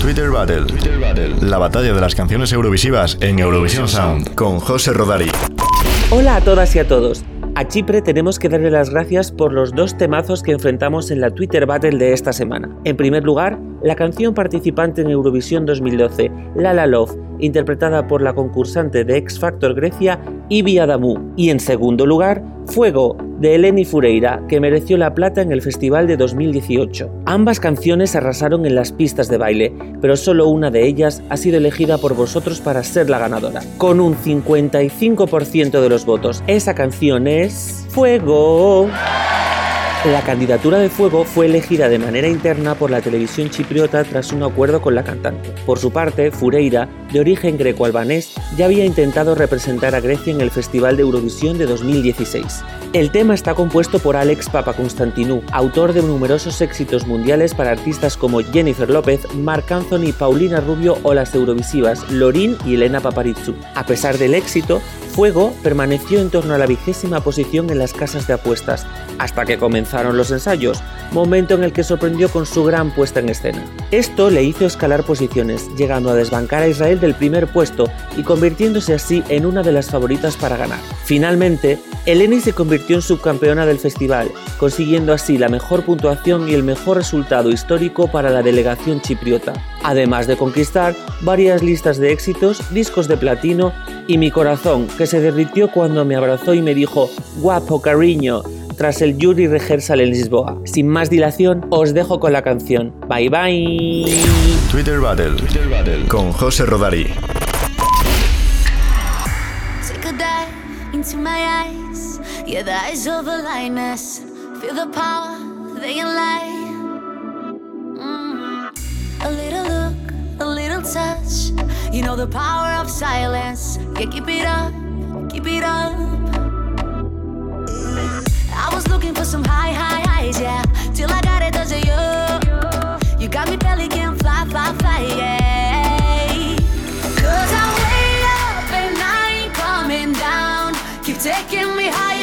Twitter Battle. La batalla de las canciones eurovisivas en Eurovisión Sound con José Rodari. Hola a todas y a todos. A Chipre tenemos que darle las gracias por los dos temazos que enfrentamos en la Twitter Battle de esta semana. En primer lugar, la canción participante en Eurovisión 2012, La La Love, interpretada por la concursante de X Factor Grecia, Ibi Adamu. Y en segundo lugar, Fuego, de Eleni Fureira, que mereció la plata en el festival de 2018. Ambas canciones arrasaron en las pistas de baile, pero solo una de ellas ha sido elegida por vosotros para ser la ganadora, con un 55% de los votos. Esa canción es... Fuego. La candidatura de Fuego fue elegida de manera interna por la televisión chipriota tras un acuerdo con la cantante. Por su parte, Fureira, de origen greco-albanés, ya había intentado representar a Grecia en el Festival de Eurovisión de 2016. El tema está compuesto por Alex Papakonstantinou, autor de numerosos éxitos mundiales para artistas como Jennifer López, Marc Anthony, Paulina Rubio o las Eurovisivas Lorin y Elena Paparizou. A pesar del éxito, Fuego permaneció en torno a la vigésima posición en las casas de apuestas, hasta que comenzaron los ensayos, momento en el que sorprendió con su gran puesta en escena. Esto le hizo escalar posiciones, llegando a desbancar a Israel del primer puesto y convirtiéndose así en una de las favoritas para ganar. Finalmente, Eleni se convirtió en subcampeona del festival, consiguiendo así la mejor puntuación y el mejor resultado histórico para la delegación chipriota, además de conquistar varias listas de éxitos, discos de platino y mi corazón, que se derritió cuando me abrazó y me dijo, guapo cariño, tras el Jury Rehearsal en Lisboa. Sin más dilación, os dejo con la canción. Bye bye. Twitter Battle, con José Rodari. know the power of silence. Yeah, keep it up, keep it up. I was looking for some high, high, highs, yeah. Till I got it, does it you? You got me belly can fly, fly, fly, yeah. Cause I'm way up and I ain't coming down. Keep taking me higher.